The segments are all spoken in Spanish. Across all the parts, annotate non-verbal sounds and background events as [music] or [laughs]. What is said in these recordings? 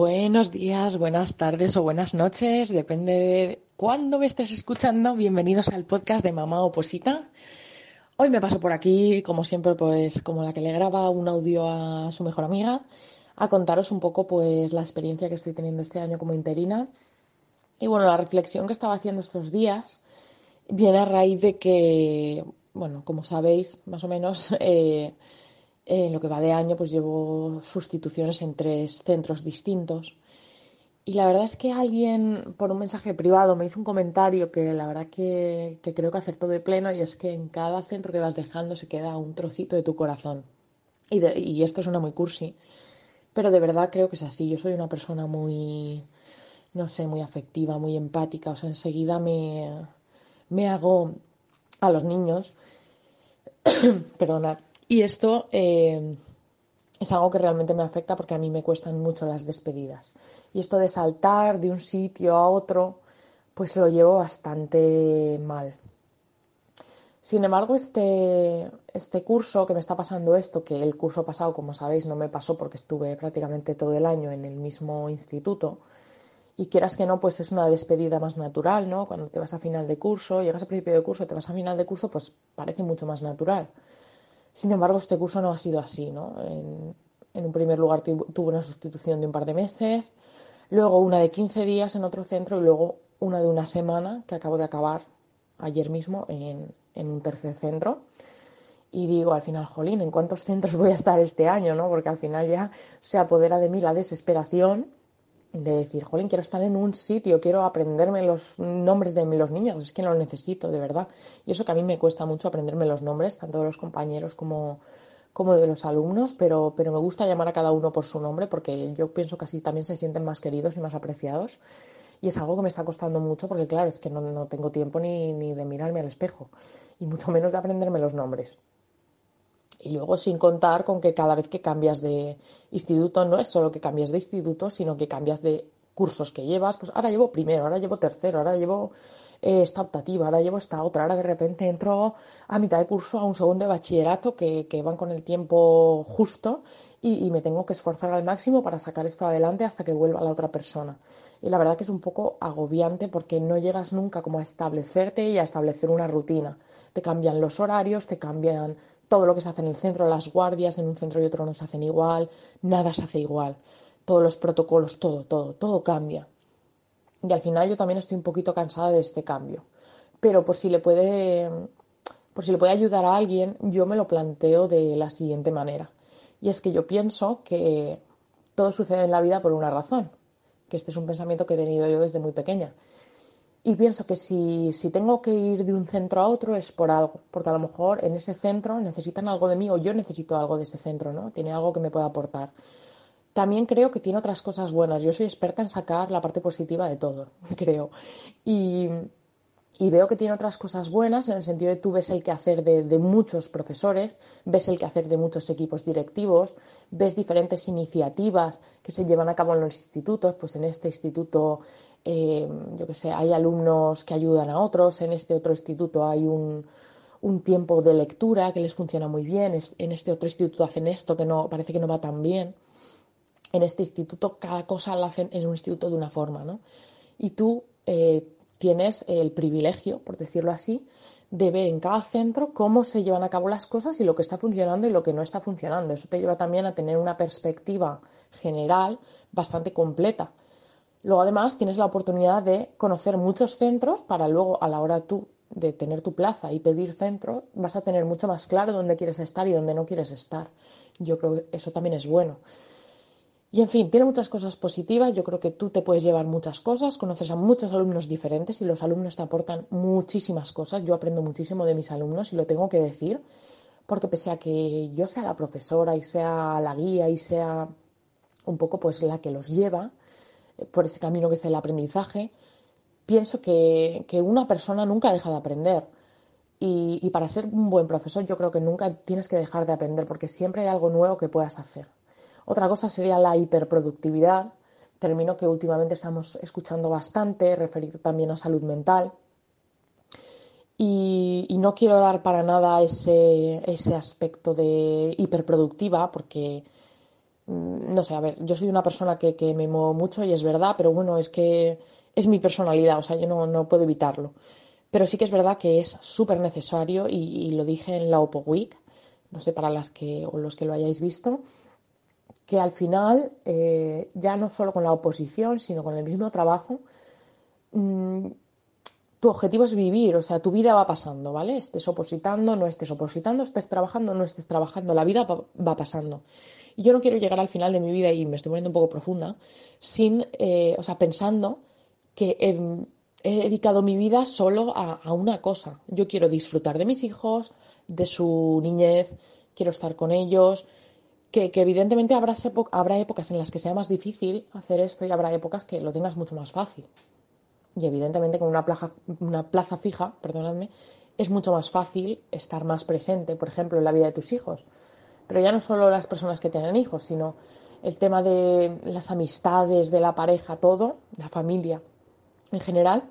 Buenos días, buenas tardes o buenas noches, depende de cuándo me estés escuchando. Bienvenidos al podcast de Mamá Oposita. Hoy me paso por aquí, como siempre, pues como la que le graba un audio a su mejor amiga, a contaros un poco pues la experiencia que estoy teniendo este año como interina. Y bueno, la reflexión que estaba haciendo estos días viene a raíz de que, bueno, como sabéis, más o menos, [laughs] eh, en lo que va de año, pues llevo sustituciones en tres centros distintos. Y la verdad es que alguien por un mensaje privado me hizo un comentario que la verdad que, que creo que acertó de pleno y es que en cada centro que vas dejando se queda un trocito de tu corazón. Y, de- y esto suena muy cursi, pero de verdad creo que es así. Yo soy una persona muy, no sé, muy afectiva, muy empática. O sea, enseguida me, me hago a los niños [coughs] Perdonad. Y esto eh, es algo que realmente me afecta porque a mí me cuestan mucho las despedidas. Y esto de saltar de un sitio a otro, pues lo llevo bastante mal. Sin embargo, este, este curso que me está pasando esto, que el curso pasado, como sabéis, no me pasó porque estuve prácticamente todo el año en el mismo instituto, y quieras que no, pues es una despedida más natural, ¿no? Cuando te vas a final de curso, llegas a principio de curso, te vas a final de curso, pues parece mucho más natural. Sin embargo, este curso no ha sido así, ¿no? En, en un primer lugar tu- tuve una sustitución de un par de meses, luego una de 15 días en otro centro y luego una de una semana que acabo de acabar ayer mismo en, en un tercer centro. Y digo al final, jolín, ¿en cuántos centros voy a estar este año, no? Porque al final ya se apodera de mí la desesperación de decir, jolín, quiero estar en un sitio, quiero aprenderme los nombres de los niños, es que lo necesito, de verdad. Y eso que a mí me cuesta mucho aprenderme los nombres, tanto de los compañeros como, como de los alumnos, pero, pero me gusta llamar a cada uno por su nombre porque yo pienso que así también se sienten más queridos y más apreciados. Y es algo que me está costando mucho porque, claro, es que no, no tengo tiempo ni, ni de mirarme al espejo, y mucho menos de aprenderme los nombres. Y luego sin contar con que cada vez que cambias de instituto no es solo que cambias de instituto, sino que cambias de cursos que llevas. Pues ahora llevo primero, ahora llevo tercero, ahora llevo eh, esta optativa, ahora llevo esta otra, ahora de repente entro a mitad de curso a un segundo de bachillerato que, que van con el tiempo justo y, y me tengo que esforzar al máximo para sacar esto adelante hasta que vuelva la otra persona. Y la verdad que es un poco agobiante porque no llegas nunca como a establecerte y a establecer una rutina. Te cambian los horarios, te cambian todo lo que se hace en el centro, las guardias en un centro y otro no se hacen igual, nada se hace igual, todos los protocolos, todo, todo, todo cambia. Y al final yo también estoy un poquito cansada de este cambio. Pero por si le puede, por si le puede ayudar a alguien, yo me lo planteo de la siguiente manera. Y es que yo pienso que todo sucede en la vida por una razón. Que este es un pensamiento que he tenido yo desde muy pequeña. Y pienso que si, si tengo que ir de un centro a otro es por algo, porque a lo mejor en ese centro necesitan algo de mí o yo necesito algo de ese centro, ¿no? Tiene algo que me pueda aportar. También creo que tiene otras cosas buenas. Yo soy experta en sacar la parte positiva de todo, [laughs] creo. Y, y veo que tiene otras cosas buenas en el sentido de tú ves el quehacer de, de muchos profesores, ves el quehacer de muchos equipos directivos, ves diferentes iniciativas que se llevan a cabo en los institutos, pues en este instituto, eh, yo que sé, hay alumnos que ayudan a otros, en este otro instituto hay un, un tiempo de lectura que les funciona muy bien, es- en este otro instituto hacen esto que no parece que no va tan bien en este instituto cada cosa la hacen en un instituto de una forma, ¿no? Y tú eh, tienes el privilegio, por decirlo así, de ver en cada centro cómo se llevan a cabo las cosas y lo que está funcionando y lo que no está funcionando. Eso te lleva también a tener una perspectiva general bastante completa. Luego, además, tienes la oportunidad de conocer muchos centros para luego, a la hora tú de tener tu plaza y pedir centro, vas a tener mucho más claro dónde quieres estar y dónde no quieres estar. Yo creo que eso también es bueno. Y en fin, tiene muchas cosas positivas. Yo creo que tú te puedes llevar muchas cosas, conoces a muchos alumnos diferentes y los alumnos te aportan muchísimas cosas. Yo aprendo muchísimo de mis alumnos y lo tengo que decir, porque pese a que yo sea la profesora y sea la guía y sea un poco pues la que los lleva por ese camino que es el aprendizaje, pienso que, que una persona nunca deja de aprender. Y, y, para ser un buen profesor yo creo que nunca tienes que dejar de aprender porque siempre hay algo nuevo que puedas hacer. Otra cosa sería la hiperproductividad, término que últimamente estamos escuchando bastante, referido también a salud mental. Y, y no quiero dar para nada ese, ese aspecto de hiperproductiva porque no sé, a ver, yo soy una persona que, que, me muevo mucho y es verdad, pero bueno, es que es mi personalidad, o sea, yo no, no puedo evitarlo. Pero sí que es verdad que es súper necesario y, lo dije en la Oppo Week, no sé, para las que o los que lo hayáis visto, que al final, eh, ya no solo con la oposición, sino con el mismo trabajo, mmm, tu objetivo es vivir, o sea, tu vida va pasando, ¿vale? Estés opositando, no estés opositando, estés trabajando, no estés trabajando, la vida va pasando. Y yo no quiero llegar al final de mi vida, y me estoy poniendo un poco profunda, sin, eh, o sea, pensando que he, he dedicado mi vida solo a, una cosa. Yo quiero disfrutar de mis hijos, de su niñez, quiero estar con ellos, que, que evidentemente habrá, habrá épocas en las que sea más difícil hacer esto y habrá épocas que lo tengas mucho más fácil. Y evidentemente con una plaza, una plaza fija, perdonadme, es mucho más fácil estar más presente, por ejemplo, en la vida de tus hijos pero ya no solo las personas que tienen hijos, sino el tema de las amistades, de la pareja, todo, la familia en general,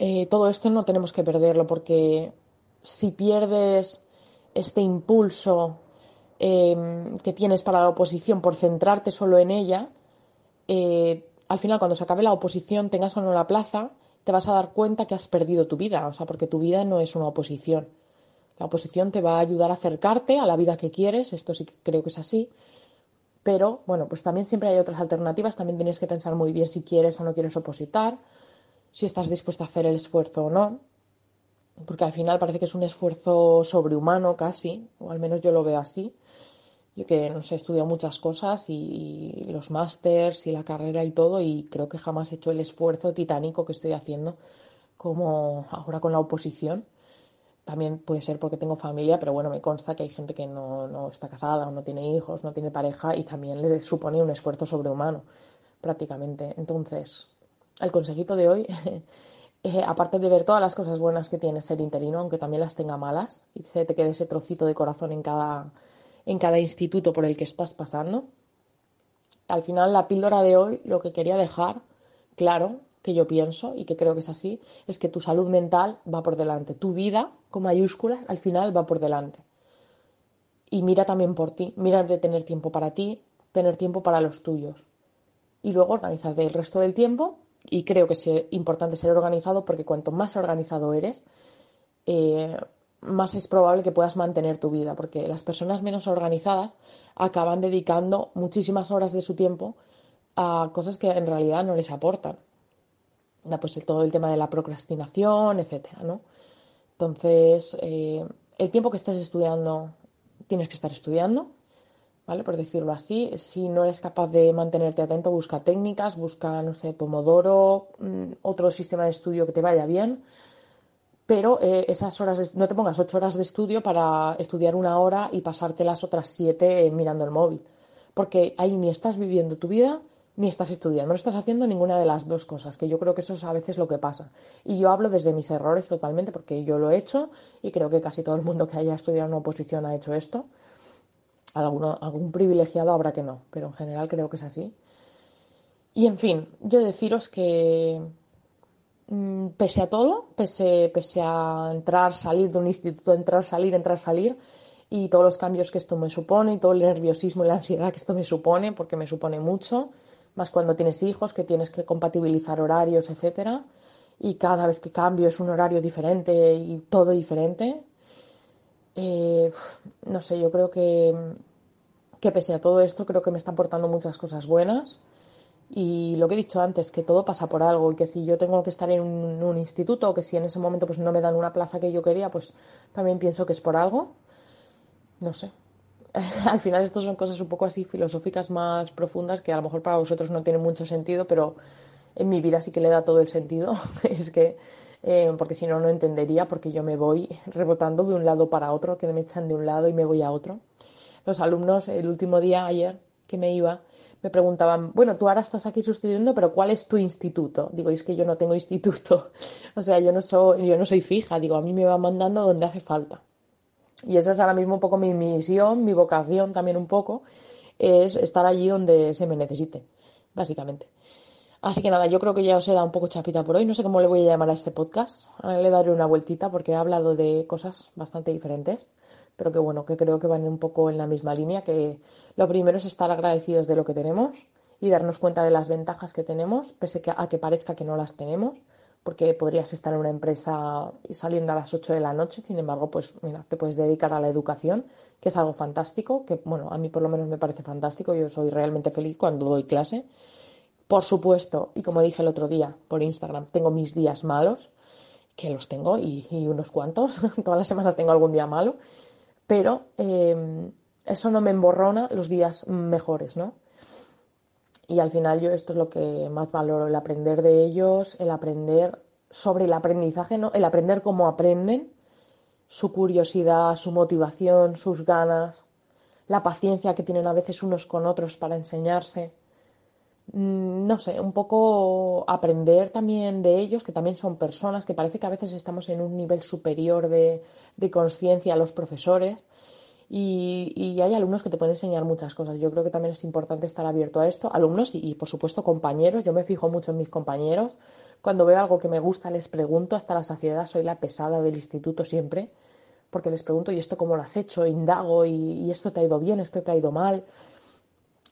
eh, todo esto no tenemos que perderlo porque si pierdes este impulso eh, que tienes para la oposición por centrarte solo en ella, eh, al final cuando se acabe la oposición, tengas o no la plaza, te vas a dar cuenta que has perdido tu vida, o sea, porque tu vida no es una oposición. La oposición te va a ayudar a acercarte a la vida que quieres, esto sí que creo que es así. Pero bueno, pues también siempre hay otras alternativas, también tienes que pensar muy bien si quieres o no quieres opositar, si estás dispuesto a hacer el esfuerzo o no, porque al final parece que es un esfuerzo sobrehumano casi, o al menos yo lo veo así. Yo que no sé, he estudiado muchas cosas y, y los másters y la carrera y todo, y creo que jamás he hecho el esfuerzo titánico que estoy haciendo como ahora con la oposición también puede ser porque tengo familia, pero bueno, me consta que hay gente que no, no está casada o no tiene hijos, no tiene pareja y también le supone un esfuerzo sobrehumano, prácticamente. Entonces, el consejito de hoy, [laughs] eh, aparte de ver todas las cosas buenas que tiene ser interino, aunque también las tenga malas, y se te quede ese trocito de corazón en cada, en cada instituto por el que estás pasando, al final la píldora de hoy lo que quería dejar claro que yo pienso y que creo que es así, es que tu salud mental va por delante, tu vida con mayúsculas al final va por delante. Y mira también por ti, mira de tener tiempo para ti, tener tiempo para los tuyos. Y luego organizarte el resto del tiempo. Y creo que es importante ser organizado porque cuanto más organizado eres, eh, más es probable que puedas mantener tu vida, porque las personas menos organizadas acaban dedicando muchísimas horas de su tiempo a cosas que en realidad no les aportan pues todo el tema de la procrastinación, etcétera, ¿no? Entonces, eh, el tiempo que estés estudiando, tienes que estar estudiando, ¿vale? Por decirlo así. Si no eres capaz de mantenerte atento, busca técnicas, busca, no sé, Pomodoro, mmm, otro sistema de estudio que te vaya bien. Pero eh, esas horas, de, no te pongas ocho horas de estudio para estudiar una hora y pasarte las otras siete eh, mirando el móvil. Porque ahí ni estás viviendo tu vida, ni estás estudiando, no estás haciendo ninguna de las dos cosas, que yo creo que eso es a veces lo que pasa. Y yo hablo desde mis errores totalmente, porque yo lo he hecho y creo que casi todo el mundo que haya estudiado una oposición ha hecho esto. Alguno, algún privilegiado habrá que no, pero en general creo que es así. Y en fin, yo deciros que mmm, pese a todo, pese, pese a entrar, salir de un instituto, entrar, salir, entrar, salir, y todos los cambios que esto me supone, y todo el nerviosismo y la ansiedad que esto me supone, porque me supone mucho, más cuando tienes hijos, que tienes que compatibilizar horarios, etcétera, y cada vez que cambio es un horario diferente y todo diferente. Eh, no sé, yo creo que, que pese a todo esto, creo que me está aportando muchas cosas buenas. Y lo que he dicho antes, que todo pasa por algo y que si yo tengo que estar en un, un, instituto o que si en ese momento pues no me dan una plaza que yo quería, pues también pienso que es por algo. No sé, [laughs] al final esto son cosas un poco así filosóficas más profundas que a lo mejor para vosotros no tienen mucho sentido, pero en mi vida sí que le da todo el sentido. [laughs] es que, eh, porque si no, no entendería, porque yo me voy rebotando de un lado para otro, que me echan de un lado y me voy a otro. Los alumnos, el último día, ayer, que me iba, me preguntaban, bueno, tú ahora estás aquí sustituyendo, pero ¿cuál es tu instituto? Digo, es que yo no tengo [laughs] instituto. o sea, yo no soy, yo no soy fija, digo, a mí me va mandando donde hace falta. Y esa es ahora mismo un poco mi misión, mi vocación también un poco, es estar allí donde se me necesite, básicamente. Así que nada, yo creo que ya os he dado un poco chapita por hoy. No sé cómo le voy a llamar a este podcast. Ahora le daré una vueltita porque he hablado de cosas bastante diferentes, pero que bueno, que creo que van un poco en la misma línea, que lo primero es estar agradecidos de lo que tenemos y darnos cuenta de las ventajas que tenemos, pese a que parezca que no las tenemos, porque podrías estar en una empresa saliendo a las 8 de la noche, sin embargo, pues mira, te puedes dedicar a la educación, que es algo fantástico, que bueno, a mí por lo menos me parece fantástico, yo soy realmente feliz cuando doy clase por supuesto, y como dije el otro día por Instagram, tengo mis días malos, que los tengo y, unos cuantos, [laughs] todas las semanas tengo algún día malo, pero em, eso no me emborrona los días mejores, ¿no? Y al final yo esto es lo que más valoro, el aprender de ellos, el aprender sobre el aprendizaje, ¿no? El aprender cómo aprenden, su curiosidad, su motivación, sus ganas, la paciencia que tienen a veces unos con otros para enseñarse Mm, no sé, un poco aprender también de ellos, que también son personas, que parece que a veces estamos en un nivel superior de, conciencia a los profesores y, hay alumnos que te pueden enseñar muchas cosas. Yo creo que también es importante estar abierto a esto. Alumnos y, por supuesto compañeros, yo me fijo mucho en mis compañeros. Cuando veo algo que me gusta les pregunto hasta la saciedad, soy la pesada del instituto siempre, porque les pregunto, ¿y esto cómo lo has hecho? Indago, ¿y, y esto te ha ido bien? ¿Esto te ha ido mal?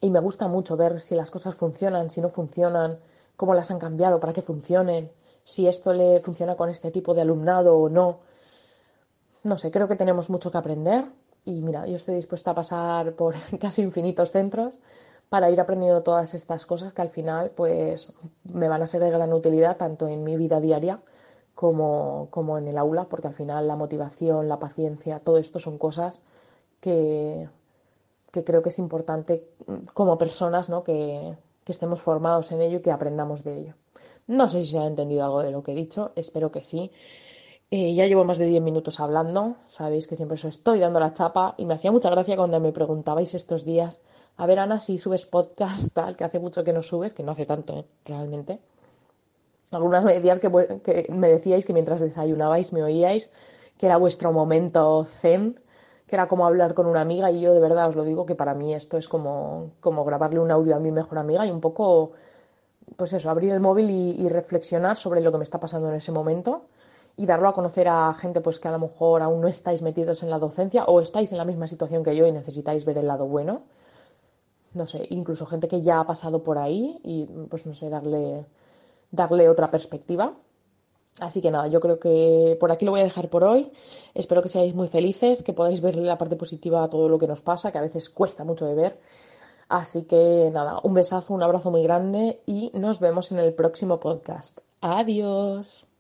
y me gusta mucho ver si las cosas funcionan, si no funcionan, cómo las han cambiado para que funcionen, si esto le funciona con este tipo de alumnado o no. No sé, creo que tenemos mucho que aprender y mira, yo estoy dispuesta a pasar por [laughs] casi infinitos centros para ir aprendiendo todas estas cosas que al final pues me van a ser de gran utilidad tanto en mi vida diaria como, como en el aula, porque al final la motivación, la paciencia, todo esto son cosas que que creo que es importante mm, como personas ¿no? que, estemos formados en ello y que aprendamos de ello. No sé si se ha entendido algo de lo que he dicho, espero que sí. Eh, ya llevo más de 10 minutos hablando, sabéis que siempre os estoy dando la chapa y me hacía mucha gracia cuando me preguntabais estos días, a ver Ana, si subes podcast [laughs] tal, que hace mucho que no subes, que no hace tanto, ¿eh? realmente. Algunas me, decías que, me decíais que mientras desayunabais me oíais, que era vuestro momento zen, que era como hablar con una amiga y yo de verdad os lo digo que para mí esto es como, como grabarle un audio a mi mejor amiga y un poco, pues eso, abrir el móvil y, reflexionar sobre lo que me está pasando en ese momento y darlo a conocer a gente pues que a lo mejor aún no estáis metidos en la docencia o estáis en la misma situación que yo y necesitáis ver el lado bueno. No sé, incluso gente que ya ha pasado por ahí y pues no sé, darle, darle otra perspectiva. Así que nada, yo creo que por aquí lo voy a dejar por hoy. Espero que seáis muy felices, que podáis ver la parte positiva a todo lo que nos pasa, que a veces cuesta mucho de ver. Así que nada, un besazo, un abrazo muy grande y nos vemos en el próximo podcast. Adiós.